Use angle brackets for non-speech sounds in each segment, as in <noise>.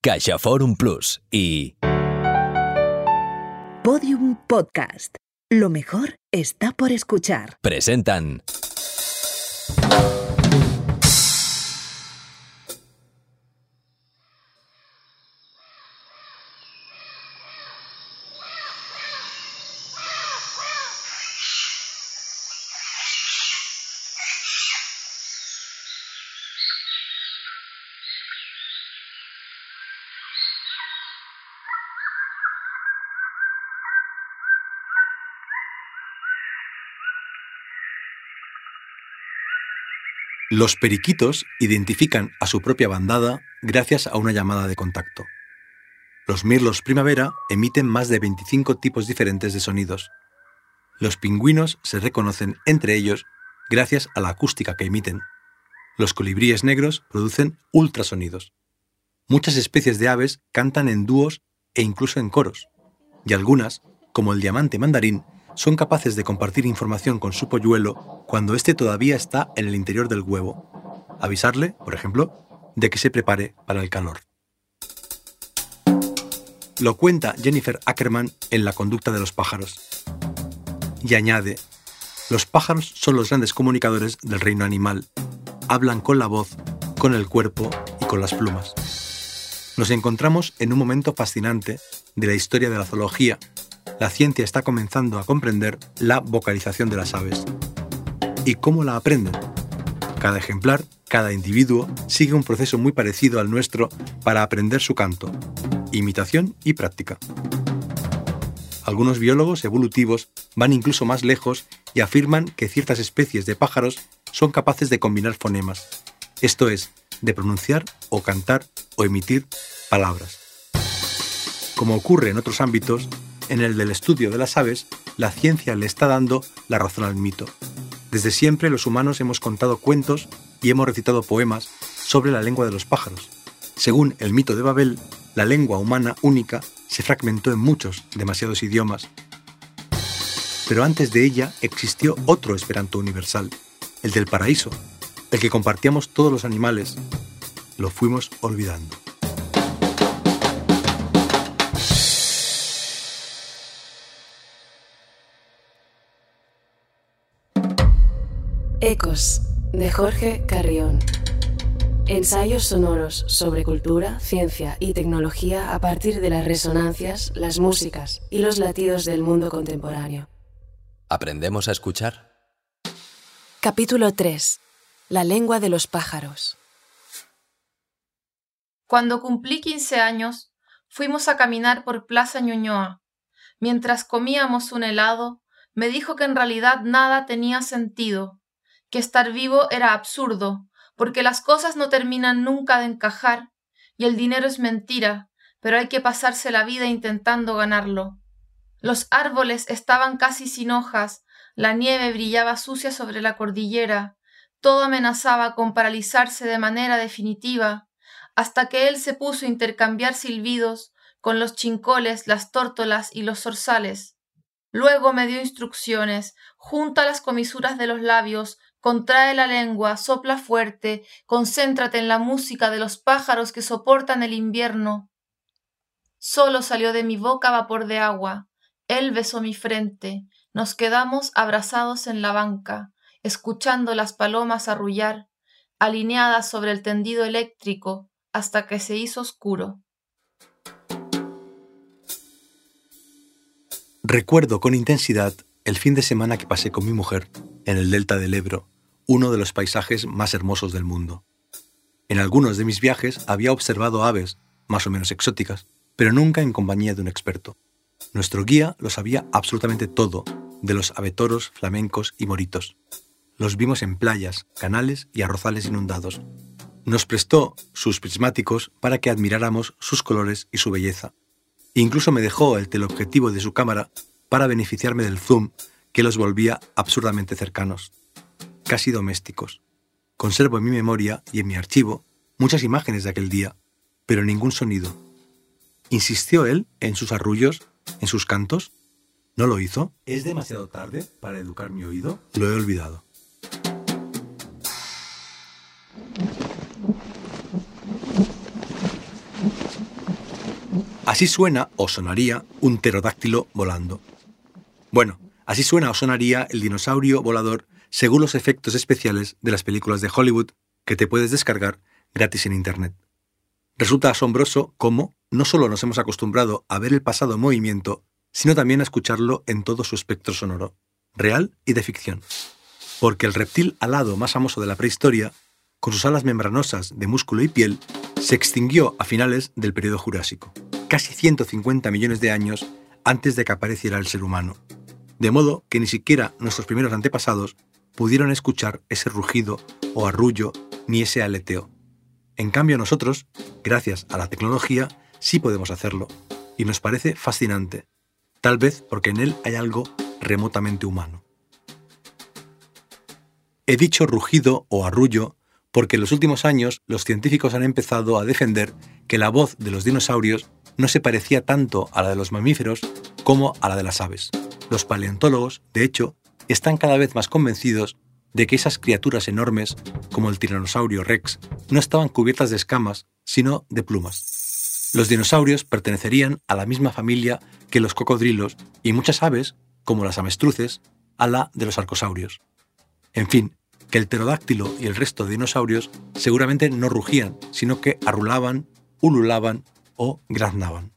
Caixa Forum Plus y Podium Podcast. Lo mejor está por escuchar. presentan Los periquitos identifican a su propia bandada gracias a una llamada de contacto. Los mirlos primavera emiten más de 25 tipos diferentes de sonidos. Los pingüinos se reconocen entre ellos gracias a la acústica que emiten. Los colibríes negros producen ultrasonidos. Muchas especies de aves cantan en dúos e incluso en coros. Y algunas, como el diamante mandarín, son capaces de compartir información con su polluelo cuando éste todavía está en el interior del huevo. Avisarle, por ejemplo, de que se prepare para el calor. Lo cuenta Jennifer Ackerman en La conducta de los pájaros. Y añade, los pájaros son los grandes comunicadores del reino animal. Hablan con la voz, con el cuerpo y con las plumas. Nos encontramos en un momento fascinante de la historia de la zoología. La ciencia está comenzando a comprender la vocalización de las aves. ¿Y cómo la aprenden? Cada ejemplar, cada individuo, sigue un proceso muy parecido al nuestro para aprender su canto, imitación y práctica. Algunos biólogos evolutivos van incluso más lejos y afirman que ciertas especies de pájaros son capaces de combinar fonemas, esto es, de pronunciar o cantar o emitir palabras. Como ocurre en otros ámbitos, en el del estudio de las aves, la ciencia le está dando la razón al mito. Desde siempre los humanos hemos contado cuentos y hemos recitado poemas sobre la lengua de los pájaros. Según el mito de Babel, la lengua humana única se fragmentó en muchos, demasiados idiomas. Pero antes de ella existió otro esperanto universal, el del paraíso, el que compartíamos todos los animales. Lo fuimos olvidando. Ecos, de Jorge Carrión. Ensayos sonoros sobre cultura, ciencia y tecnología a partir de las resonancias, las músicas y los latidos del mundo contemporáneo. ¿Aprendemos a escuchar? Capítulo 3. La lengua de los pájaros. Cuando cumplí 15 años, fuimos a caminar por Plaza Ñuñoa. Mientras comíamos un helado, me dijo que en realidad nada tenía sentido, que estar vivo era absurdo, porque las cosas no terminan nunca de encajar, y el dinero es mentira, pero hay que pasarse la vida intentando ganarlo. Los árboles estaban casi sin hojas, la nieve brillaba sucia sobre la cordillera, todo amenazaba con paralizarse de manera definitiva, hasta que él se puso a intercambiar silbidos con los chincoles, las tórtolas y los zorzales. Luego me dio instrucciones, junta las comisuras de los labios, contrae la lengua, sopla fuerte, concéntrate en la música de los pájaros que soportan el invierno. Solo salió de mi boca vapor de agua. Él besó mi frente. Nos quedamos abrazados en la banca, escuchando las palomas arrullar, alineadas sobre el tendido eléctrico, hasta que se hizo oscuro. Recuerdo con intensidad el fin de semana que pasé con mi mujer en el delta del Ebro, uno de los paisajes más hermosos del mundo. En algunos de mis viajes había observado aves, más o menos exóticas, pero nunca en compañía de un experto. Nuestro guía lo sabía absolutamente todo de los abetoros, flamencos y moritos. Los vimos en playas, canales y arrozales inundados. Nos prestó sus prismáticos para que admiráramos sus colores y su belleza. Incluso me dejó el teleobjetivo de su cámara para beneficiarme del zoom que los volvía absurdamente cercanos, casi domésticos. Conservo en mi memoria y en mi archivo muchas imágenes de aquel día, pero ningún sonido. ¿Insistió él en sus arrullos, en sus cantos? ¿No lo hizo? ¿Es demasiado tarde para educar mi oído? Lo he olvidado. Así suena o sonaría un pterodáctilo volando. Bueno, así suena o sonaría el dinosaurio volador según los efectos especiales de las películas de Hollywood que te puedes descargar gratis en Internet. Resulta asombroso cómo no solo nos hemos acostumbrado a ver el pasado en movimiento, sino también a escucharlo en todo su espectro sonoro, real y de ficción. Porque el reptil alado más famoso de la prehistoria, con sus alas membranosas de músculo y piel, se extinguió a finales del periodo Jurásico, casi 150 millones de años antes de que apareciera el ser humano. De modo que ni siquiera nuestros primeros antepasados pudieron escuchar ese rugido o arrullo ni ese aleteo. En cambio nosotros, gracias a la tecnología, sí podemos hacerlo, y nos parece fascinante, tal vez porque en él hay algo remotamente humano. He dicho rugido o arrullo porque en los últimos años los científicos han empezado a defender que la voz de los dinosaurios no se parecía tanto a la de los mamíferos como a la de las aves. Los paleontólogos, de hecho, están cada vez más convencidos de que esas criaturas enormes, como el tiranosaurio rex, no estaban cubiertas de escamas, sino de plumas. Los dinosaurios pertenecerían a la misma familia que los cocodrilos y muchas aves, como las avestruces, a la de los arcosaurios. En fin, que el pterodáctilo y el resto de dinosaurios seguramente no rugían, sino que arrulaban, ululaban o graznaban.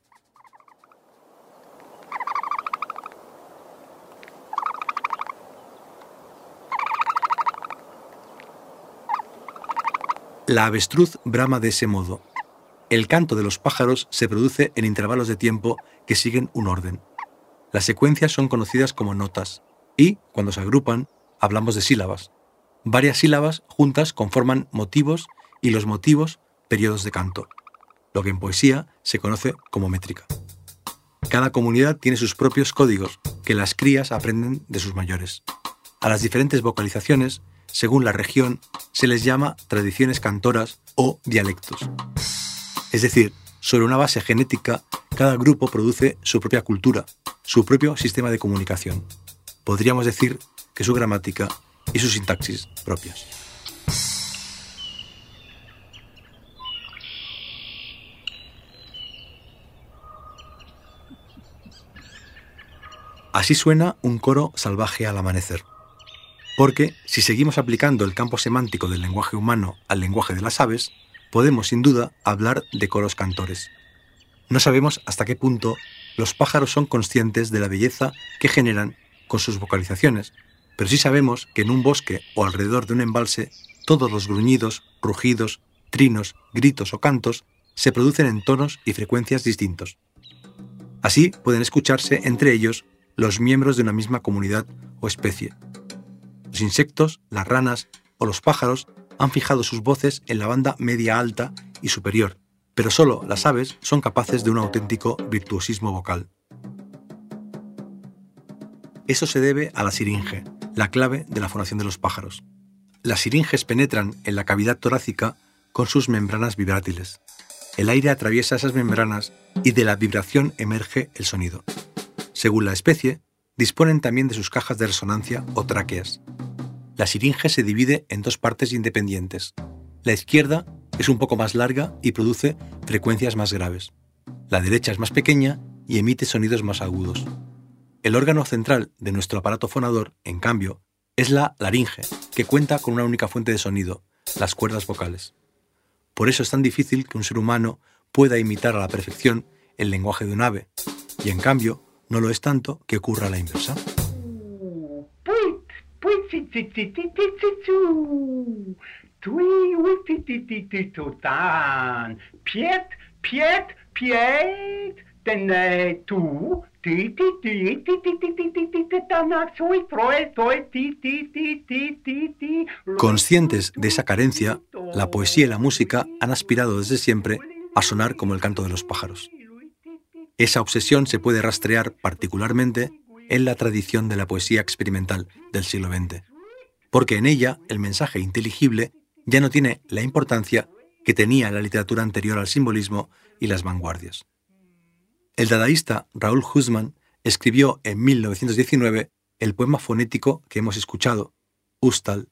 La avestruz brama de ese modo. El canto de los pájaros se produce en intervalos de tiempo que siguen un orden. Las secuencias son conocidas como notas y, cuando se agrupan, hablamos de sílabas. Varias sílabas juntas conforman motivos y los motivos periodos de canto, lo que en poesía se conoce como métrica. Cada comunidad tiene sus propios códigos que las crías aprenden de sus mayores. A las diferentes vocalizaciones según la región, se les llama tradiciones cantoras o dialectos. Es decir, sobre una base genética, cada grupo produce su propia cultura, su propio sistema de comunicación. Podríamos decir que su gramática y su sintaxis propias. Así suena un coro salvaje al amanecer. Porque si seguimos aplicando el campo semántico del lenguaje humano al lenguaje de las aves, podemos sin duda hablar de coros cantores. No sabemos hasta qué punto los pájaros son conscientes de la belleza que generan con sus vocalizaciones, pero sí sabemos que en un bosque o alrededor de un embalse todos los gruñidos, rugidos, trinos, gritos o cantos se producen en tonos y frecuencias distintos. Así pueden escucharse entre ellos los miembros de una misma comunidad o especie, los insectos, las ranas o los pájaros han fijado sus voces en la banda media alta y superior, pero solo las aves son capaces de un auténtico virtuosismo vocal. Eso se debe a la siringe, la clave de la fonación de los pájaros. Las siringes penetran en la cavidad torácica con sus membranas vibrátiles. El aire atraviesa esas membranas y de la vibración emerge el sonido. Según la especie, disponen también de sus cajas de resonancia o tráqueas. La siringe se divide en dos partes independientes. La izquierda es un poco más larga y produce frecuencias más graves. La derecha es más pequeña y emite sonidos más agudos. El órgano central de nuestro aparato fonador, en cambio, es la laringe, que cuenta con una única fuente de sonido, las cuerdas vocales. Por eso es tan difícil que un ser humano pueda imitar a la perfección el lenguaje de un ave, y en cambio no lo es tanto que ocurra la inversa. Conscientes de esa carencia, la poesía y la música han aspirado desde siempre a sonar como el canto de los pájaros. Esa obsesión se puede rastrear particularmente en la tradición de la poesía experimental del siglo XX, porque en ella el mensaje inteligible ya no tiene la importancia que tenía la literatura anterior al simbolismo y las vanguardias. El dadaísta Raúl Husman escribió en 1919 el poema fonético que hemos escuchado, Ustal.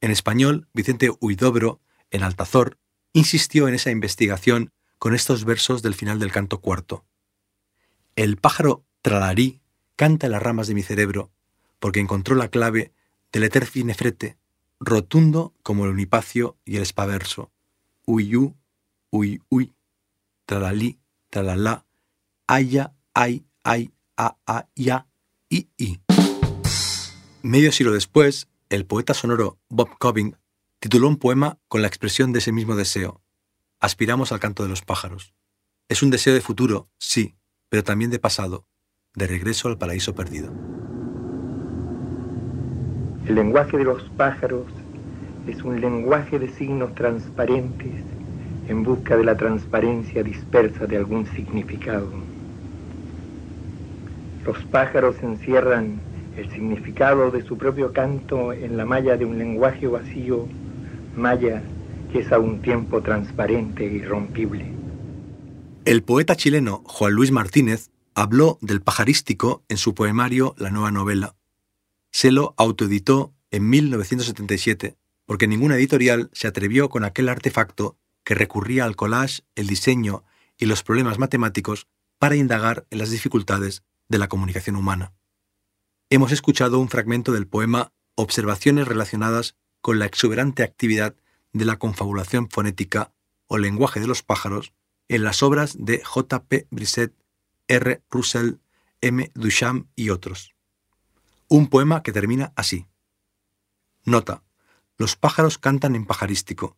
En español, Vicente Huidobro, en Altazor, insistió en esa investigación con estos versos del final del canto cuarto. El pájaro tralarí canta en las ramas de mi cerebro porque encontró la clave del eter finefrete, rotundo como el unipacio y el espaverso. Uyú, uy, uy, tralalí, tralalá, aya, ay, ay, a, a, ya, i, i. Medio siglo después, el poeta sonoro Bob Cobbing tituló un poema con la expresión de ese mismo deseo. Aspiramos al canto de los pájaros. Es un deseo de futuro, sí, pero también de pasado, de regreso al paraíso perdido. El lenguaje de los pájaros es un lenguaje de signos transparentes en busca de la transparencia dispersa de algún significado. Los pájaros encierran el significado de su propio canto en la malla de un lenguaje vacío, malla que es a un tiempo transparente e irrompible. El poeta chileno Juan Luis Martínez habló del pajarístico en su poemario La nueva novela. Se lo autoeditó en 1977 porque ninguna editorial se atrevió con aquel artefacto que recurría al collage, el diseño y los problemas matemáticos para indagar en las dificultades de la comunicación humana. Hemos escuchado un fragmento del poema Observaciones relacionadas con la exuberante actividad de la confabulación fonética o lenguaje de los pájaros en las obras de J. P. Brisset, R. Russell, M. Duchamp y otros. Un poema que termina así. Nota. Los pájaros cantan en pajarístico,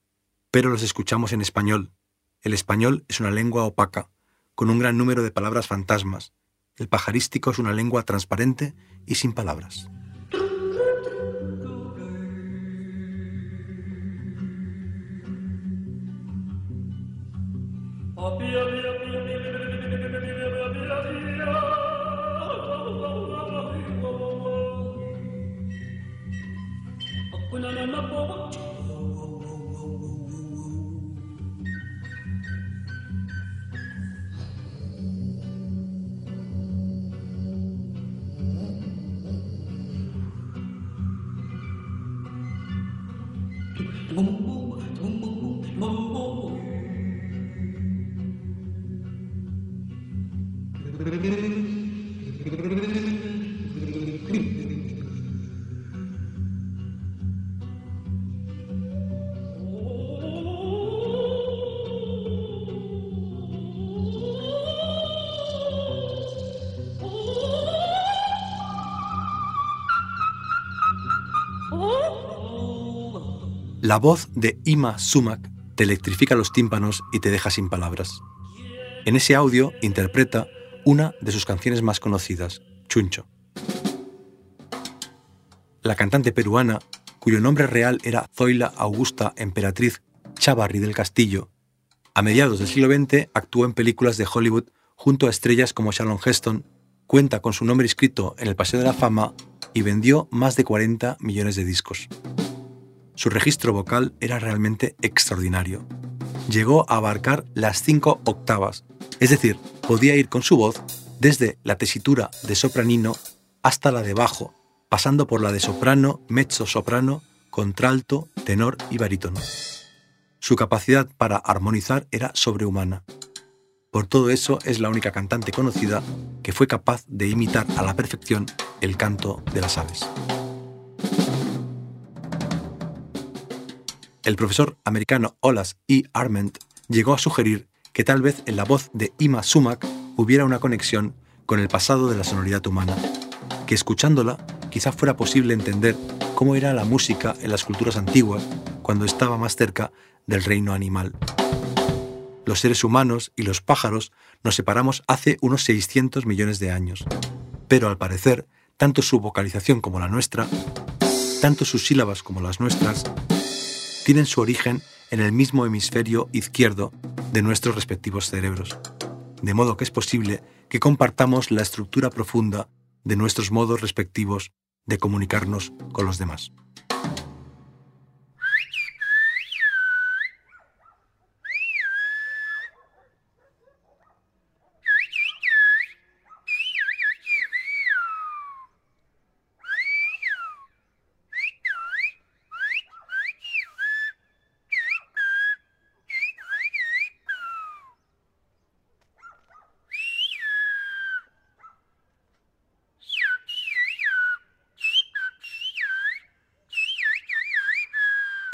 pero los escuchamos en español. El español es una lengua opaca, con un gran número de palabras fantasmas. El pajarístico es una lengua transparente y sin palabras. When I'm up, La voz de Ima Sumac te electrifica los tímpanos y te deja sin palabras. En ese audio interpreta una de sus canciones más conocidas, Chuncho. La cantante peruana, cuyo nombre real era Zoila Augusta Emperatriz Chavarri del Castillo, a mediados del siglo XX actuó en películas de Hollywood junto a estrellas como Sharon Heston, cuenta con su nombre inscrito en el Paseo de la Fama y vendió más de 40 millones de discos. Su registro vocal era realmente extraordinario. Llegó a abarcar las cinco octavas, es decir, podía ir con su voz desde la tesitura de sopranino hasta la de bajo, pasando por la de soprano, mezzo soprano, contralto, tenor y barítono. Su capacidad para armonizar era sobrehumana. Por todo eso es la única cantante conocida que fue capaz de imitar a la perfección el canto de las aves. El profesor americano Olas E. Arment llegó a sugerir que tal vez en la voz de Ima Sumac hubiera una conexión con el pasado de la sonoridad humana, que escuchándola quizá fuera posible entender cómo era la música en las culturas antiguas cuando estaba más cerca del reino animal. Los seres humanos y los pájaros nos separamos hace unos 600 millones de años, pero al parecer, tanto su vocalización como la nuestra, tanto sus sílabas como las nuestras, tienen su origen en el mismo hemisferio izquierdo de nuestros respectivos cerebros, de modo que es posible que compartamos la estructura profunda de nuestros modos respectivos de comunicarnos con los demás.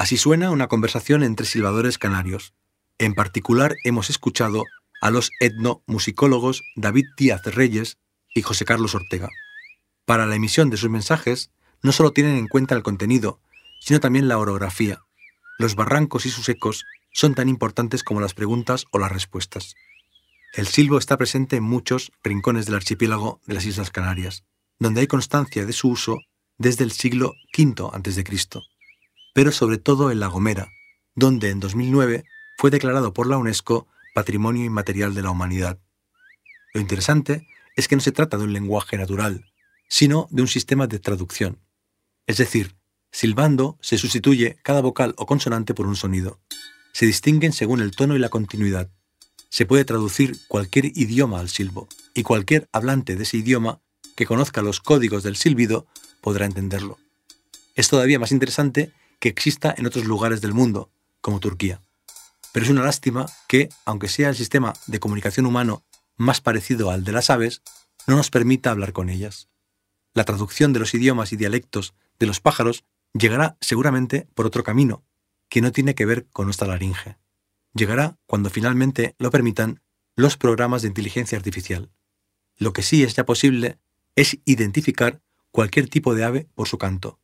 Así suena una conversación entre silbadores canarios. En particular hemos escuchado a los etnomusicólogos David Díaz Reyes y José Carlos Ortega. Para la emisión de sus mensajes, no solo tienen en cuenta el contenido, sino también la orografía. Los barrancos y sus ecos son tan importantes como las preguntas o las respuestas. El silbo está presente en muchos rincones del archipiélago de las Islas Canarias, donde hay constancia de su uso desde el siglo V a.C., pero sobre todo en La Gomera, donde en 2009 fue declarado por la UNESCO Patrimonio Inmaterial de la Humanidad. Lo interesante es que no se trata de un lenguaje natural, sino de un sistema de traducción. Es decir, silbando se sustituye cada vocal o consonante por un sonido. Se distinguen según el tono y la continuidad. Se puede traducir cualquier idioma al silbo, y cualquier hablante de ese idioma que conozca los códigos del silbido podrá entenderlo. Es todavía más interesante que exista en otros lugares del mundo, como Turquía. Pero es una lástima que, aunque sea el sistema de comunicación humano más parecido al de las aves, no nos permita hablar con ellas. La traducción de los idiomas y dialectos de los pájaros llegará seguramente por otro camino, que no tiene que ver con nuestra laringe. Llegará cuando finalmente lo permitan los programas de inteligencia artificial. Lo que sí es ya posible es identificar cualquier tipo de ave por su canto.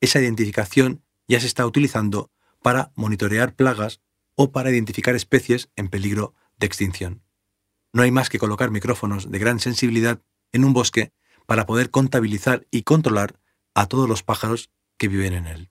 Esa identificación ya se está utilizando para monitorear plagas o para identificar especies en peligro de extinción. No hay más que colocar micrófonos de gran sensibilidad en un bosque para poder contabilizar y controlar a todos los pájaros que viven en él.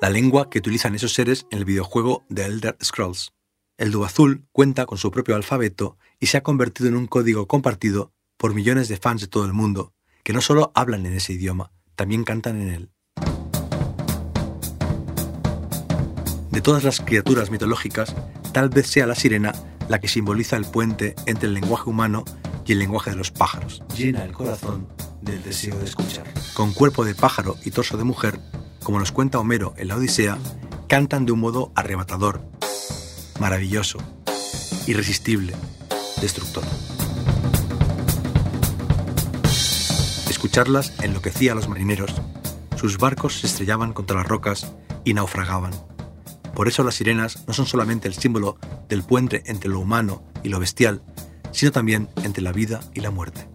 la lengua que utilizan esos seres en el videojuego de Elder Scrolls. El Dubazul cuenta con su propio alfabeto y se ha convertido en un código compartido por millones de fans de todo el mundo, que no solo hablan en ese idioma, también cantan en él. De todas las criaturas mitológicas, tal vez sea la sirena la que simboliza el puente entre el lenguaje humano y el lenguaje de los pájaros. Llena el corazón del deseo de escuchar. Con cuerpo de pájaro y torso de mujer, como nos cuenta Homero en la Odisea, cantan de un modo arrebatador, maravilloso, irresistible, destructor. Escucharlas enloquecía a los marineros. Sus barcos se estrellaban contra las rocas y naufragaban. Por eso las sirenas no son solamente el símbolo del puente entre lo humano y lo bestial, sino también entre la vida y la muerte.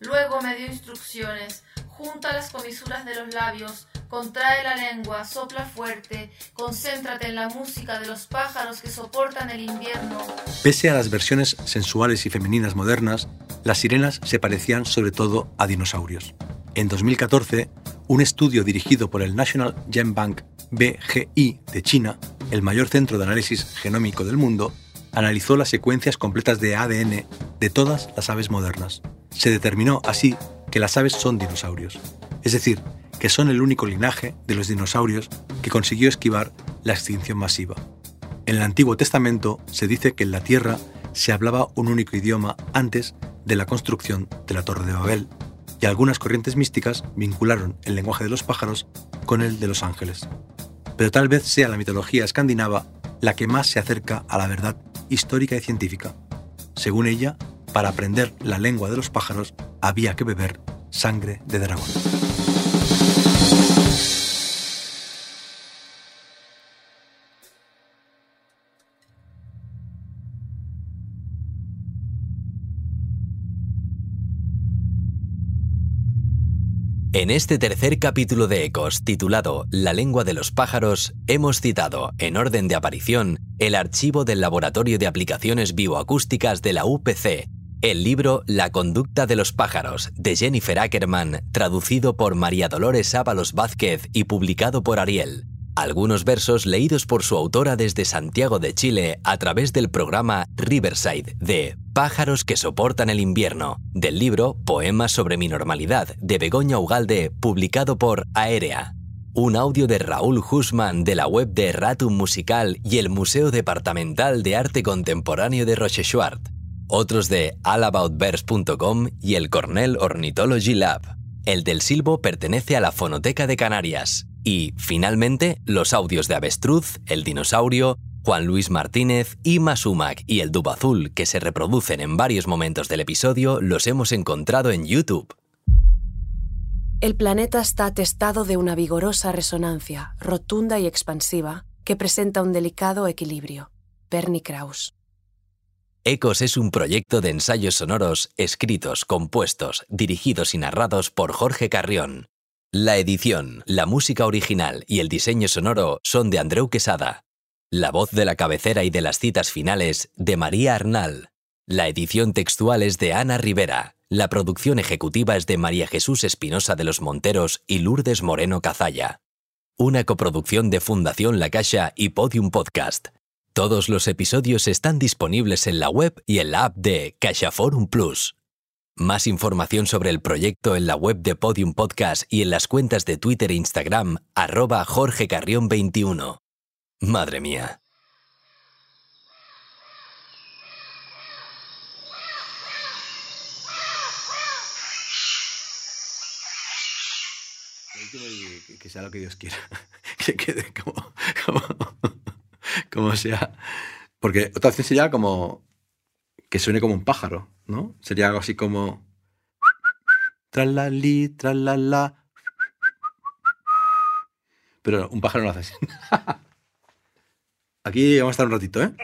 Luego me dio instrucciones. Junta las comisuras de los labios, contrae la lengua, sopla fuerte, concéntrate en la música de los pájaros que soportan el invierno. Pese a las versiones sensuales y femeninas modernas, las sirenas se parecían sobre todo a dinosaurios. En 2014, un estudio dirigido por el National Gen Bank BGI de China, el mayor centro de análisis genómico del mundo, analizó las secuencias completas de ADN de todas las aves modernas. Se determinó así que las aves son dinosaurios, es decir, que son el único linaje de los dinosaurios que consiguió esquivar la extinción masiva. En el Antiguo Testamento se dice que en la Tierra se hablaba un único idioma antes de la construcción de la Torre de Babel, y algunas corrientes místicas vincularon el lenguaje de los pájaros con el de los ángeles pero tal vez sea la mitología escandinava la que más se acerca a la verdad histórica y científica. Según ella, para aprender la lengua de los pájaros había que beber sangre de dragón. En este tercer capítulo de Ecos, titulado La lengua de los pájaros, hemos citado, en orden de aparición, el archivo del Laboratorio de Aplicaciones Bioacústicas de la UPC, el libro La conducta de los pájaros, de Jennifer Ackerman, traducido por María Dolores Ábalos Vázquez y publicado por Ariel, Algunos versos leídos por su autora desde Santiago de Chile a través del programa Riverside de Pájaros que soportan el invierno, del libro Poemas sobre mi normalidad de Begoña Ugalde, publicado por Aérea. Un audio de Raúl Husman de la web de Ratum Musical y el Museo Departamental de Arte Contemporáneo de Rochechouart. Otros de allaboutverse.com y el Cornell Ornithology Lab. El del silbo pertenece a la Fonoteca de Canarias. Y, finalmente, los audios de Avestruz, El Dinosaurio, Juan Luis Martínez, Ima Sumac y el Dub Azul, que se reproducen en varios momentos del episodio, los hemos encontrado en YouTube. El planeta está atestado de una vigorosa resonancia, rotunda y expansiva, que presenta un delicado equilibrio. Bernie Krauss. Ecos es un proyecto de ensayos sonoros escritos, compuestos, dirigidos y narrados por Jorge Carrión. La edición, la música original y el diseño sonoro son de Andreu Quesada. La voz de la cabecera y de las citas finales de María Arnal. La edición textual es de Ana Rivera. La producción ejecutiva es de María Jesús Espinosa de los Monteros y Lourdes Moreno Cazalla. Una coproducción de Fundación La Caixa y Podium Podcast. Todos los episodios están disponibles en la web y en la app de CaixaForum Plus. Más información sobre el proyecto en la web de Podium Podcast y en las cuentas de Twitter e Instagram, arroba Jorge Carrión 21. Madre mía. Que sea lo que Dios quiera. <laughs> Que quede como, como, como sea. Porque otra opción sería como que suene como un pájaro, ¿no? Sería algo así como. Tralali, tralala. Pero un pájaro no lo hace así. <laughs> Aquí vamos a estar un ratito, ¿eh?